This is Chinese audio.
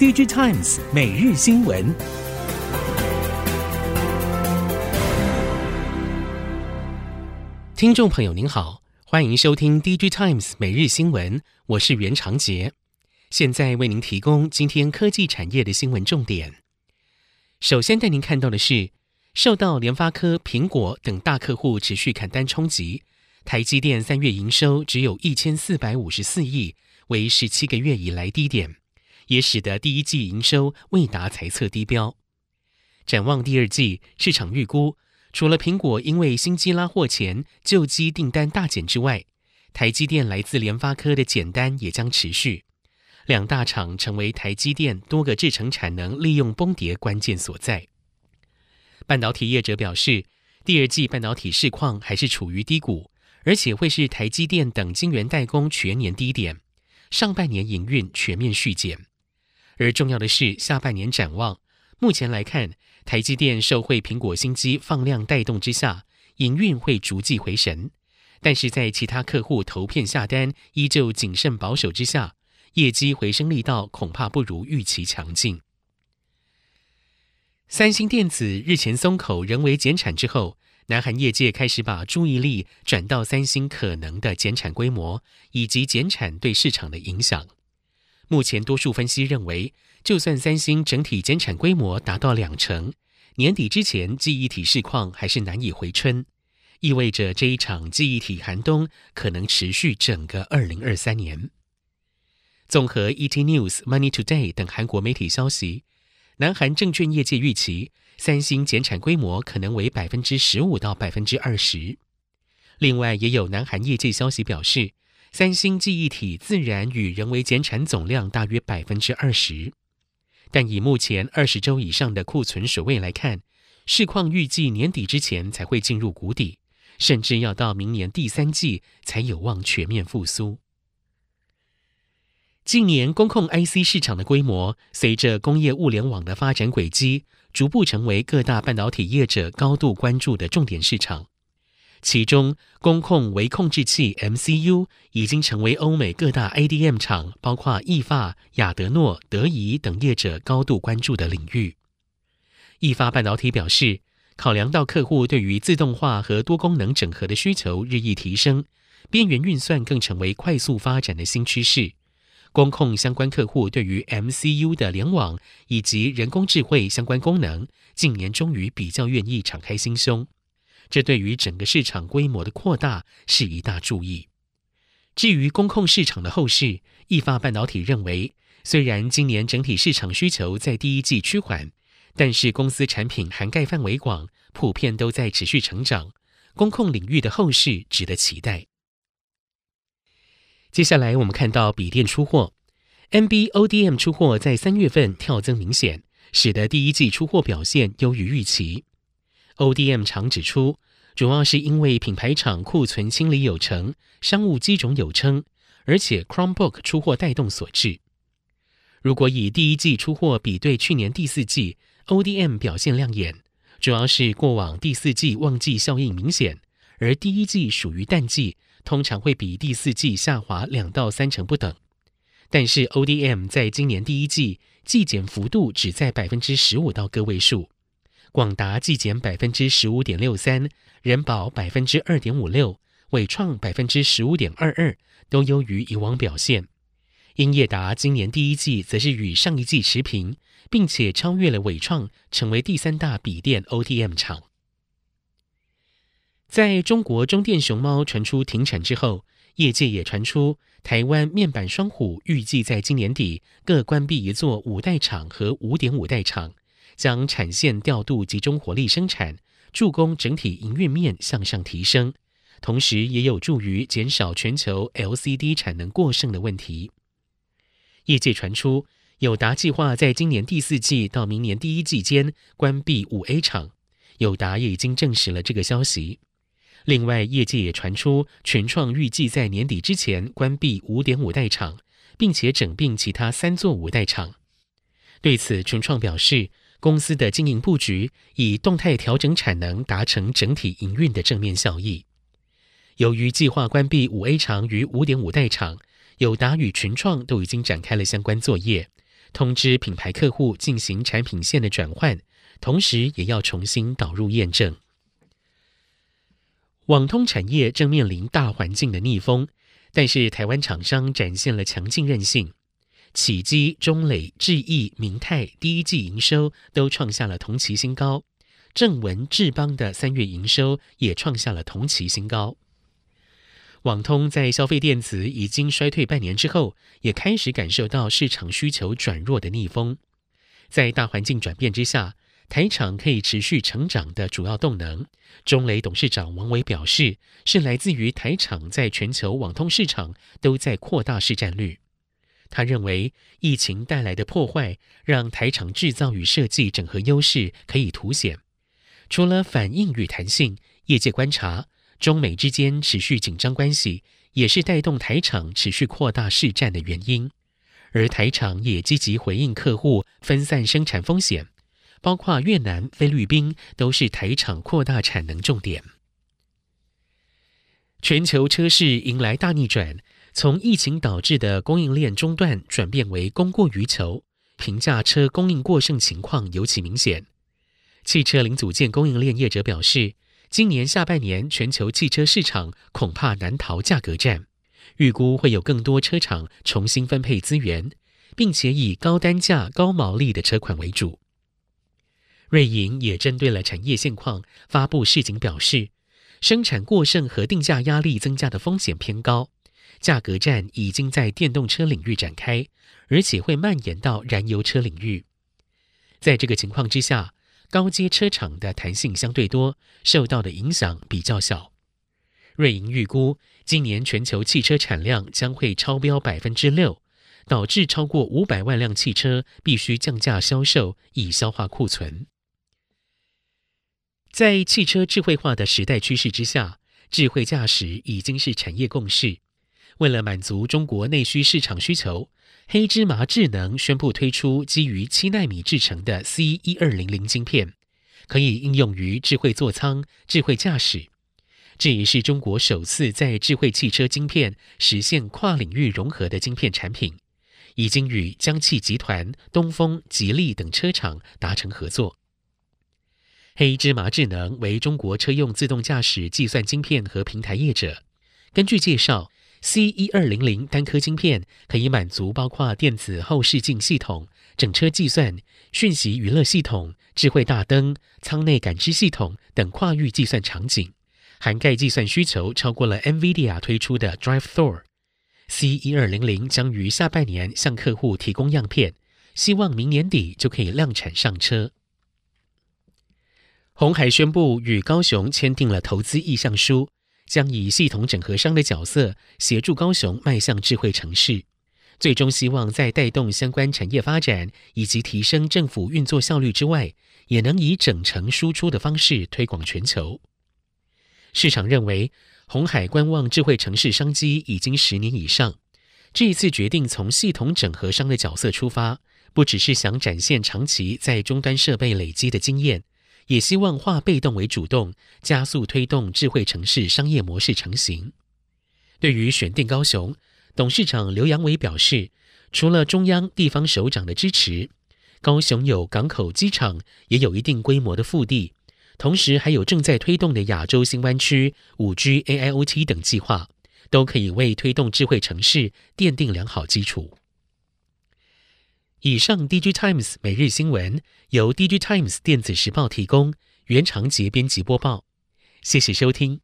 DigiTimes 每日新闻，听众朋友您好，欢迎收听 DigiTimes 每日新闻，我是袁长杰，现在为您提供今天科技产业的新闻重点。首先带您看到的是，受到联发科、苹果等大客户持续砍单冲击，台积电三月营收只有一千四百五十四亿，为十七个月以来低点。也使得第一季营收未达财测低标。展望第二季，市场预估，除了苹果因为新机拉货前旧机订单大减之外，台积电来自联发科的减单也将持续。两大厂成为台积电多个制程产能利用崩跌关键所在。半导体业者表示，第二季半导体市况还是处于低谷，而且会是台积电等晶圆代工全年低点，上半年营运全面续减。而重要的是，下半年展望，目前来看，台积电受惠苹果新机放量带动之下，营运会逐季回神。但是在其他客户投片下单依旧谨慎保守之下，业绩回升力道恐怕不如预期强劲。三星电子日前松口人为减产之后，南韩业界开始把注意力转到三星可能的减产规模以及减产对市场的影响。目前，多数分析认为，就算三星整体减产规模达到两成，年底之前记忆体市况还是难以回春，意味着这一场记忆体寒冬可能持续整个二零二三年。综合 ET News、Money Today 等韩国媒体消息，南韩证券业界预期，三星减产规模可能为百分之十五到百分之二十。另外，也有南韩业界消息表示，三星记忆体自然与人为减产总量大约百分之二十，但以目前二十周以上的库存水位来看，市况预计年底之前才会进入谷底，甚至要到明年第三季才有望全面复苏。近年工控 IC 市场的规模，随着工业物联网的发展轨迹，逐步成为各大半导体业者高度关注的重点市场。其中，工控微控制器 MCU 已经成为欧美各大 ADM 厂，包括意法、亚德诺、德仪等业者高度关注的领域。意法半导体表示，考量到客户对于自动化和多功能整合的需求日益提升，边缘运算更成为快速发展的新趋势。工控相关客户对于 MCU 的联网以及人工智慧相关功能，近年终于比较愿意敞开心胸。这对于整个市场规模的扩大是一大助益。至于公控市场的后市，易发半导体认为，虽然今年整体市场需求在第一季趋缓，但是公司产品涵盖范围广，普遍都在持续成长，公控领域的后市值得期待。接下来我们看到笔电出货，NB ODM 出货在三月份跳增明显，使得第一季出货表现优于预期。ODM 厂指出，主要是因为品牌厂库存清理有成，商务机种有称，而且 Chromebook 出货带动所致。如果以第一季出货比对去年第四季，ODM 表现亮眼，主要是过往第四季旺季效应明显，而第一季属于淡季，通常会比第四季下滑两到三成不等。但是 ODM 在今年第一季季减幅度只在百分之十五到个位数。广达季减百分之十五点六三，人保百分之二点五六，伟创百分之十五点二二，都优于以往表现。英业达今年第一季则是与上一季持平，并且超越了伟创，成为第三大笔电 O T M 厂。在中国中电熊猫传出停产之后，业界也传出台湾面板双虎预计在今年底各关闭一座五代厂和五点五代厂。将产线调度集中火力生产，助攻整体营运面向上提升，同时也有助于减少全球 LCD 产能过剩的问题。业界传出，友达计划在今年第四季到明年第一季间关闭五 A 厂，友达也已经证实了这个消息。另外，业界也传出群创预计在年底之前关闭五点五代厂，并且整并其他三座五代厂。对此，群创表示。公司的经营布局以动态调整产能，达成整体营运的正面效益。由于计划关闭五 A 厂与五点五代厂，友达与群创都已经展开了相关作业，通知品牌客户进行产品线的转换，同时也要重新导入验证。网通产业正面临大环境的逆风，但是台湾厂商展现了强劲韧性。启基、中磊、智毅、明泰第一季营收都创下了同期新高，正文、智邦的三月营收也创下了同期新高。网通在消费电子已经衰退半年之后，也开始感受到市场需求转弱的逆风。在大环境转变之下，台厂可以持续成长的主要动能，中磊董事长王伟表示，是来自于台厂在全球网通市场都在扩大市占率。他认为，疫情带来的破坏让台厂制造与设计整合优势可以凸显。除了反应与弹性，业界观察中美之间持续紧张关系，也是带动台厂持续扩大市占的原因。而台厂也积极回应客户分散生产风险，包括越南、菲律宾都是台厂扩大产能重点。全球车市迎来大逆转。从疫情导致的供应链中断转变为供过于求，平价车供应过剩情况尤其明显。汽车零组件供应链业者表示，今年下半年全球汽车市场恐怕难逃价格战，预估会有更多车厂重新分配资源，并且以高单价、高毛利的车款为主。瑞银也针对了产业现况发布示警，表示生产过剩和定价压力增加的风险偏高。价格战已经在电动车领域展开，而且会蔓延到燃油车领域。在这个情况之下，高阶车厂的弹性相对多，受到的影响比较小。瑞银预估，今年全球汽车产量将会超标百分之六，导致超过五百万辆汽车必须降价销售，以消化库存。在汽车智慧化的时代趋势之下，智慧驾驶已经是产业共识。为了满足中国内需市场需求，黑芝麻智能宣布推出基于七纳米制程的 C 一二零零晶片，可以应用于智慧座舱、智慧驾驶。这也是中国首次在智慧汽车晶片实现跨领域融合的晶片产品，已经与江汽集团、东风、吉利等车厂达成合作。黑芝麻智能为中国车用自动驾驶计算晶片和平台业者，根据介绍。C 一二零零单颗晶片可以满足包括电子后视镜系统、整车计算、讯息娱乐系统、智慧大灯、舱内感知系统等跨域计算场景，涵盖计算需求超过了 NVIDIA 推出的 Drive Thor。C 一二零零将于下半年向客户提供样片，希望明年底就可以量产上车。鸿海宣布与高雄签订了投资意向书。将以系统整合商的角色协助高雄迈向智慧城市，最终希望在带动相关产业发展以及提升政府运作效率之外，也能以整城输出的方式推广全球。市场认为，鸿海观望智慧城市商机已经十年以上，这一次决定从系统整合商的角色出发，不只是想展现长期在终端设备累积的经验。也希望化被动为主动，加速推动智慧城市商业模式成型。对于选定高雄，董事长刘扬伟表示，除了中央地方首长的支持，高雄有港口、机场，也有一定规模的腹地，同时还有正在推动的亚洲新湾区、五 G、AIoT 等计划，都可以为推动智慧城市奠定良好基础。以上，DG Times 每日新闻由 DG Times 电子时报提供，原长节编辑播报，谢谢收听。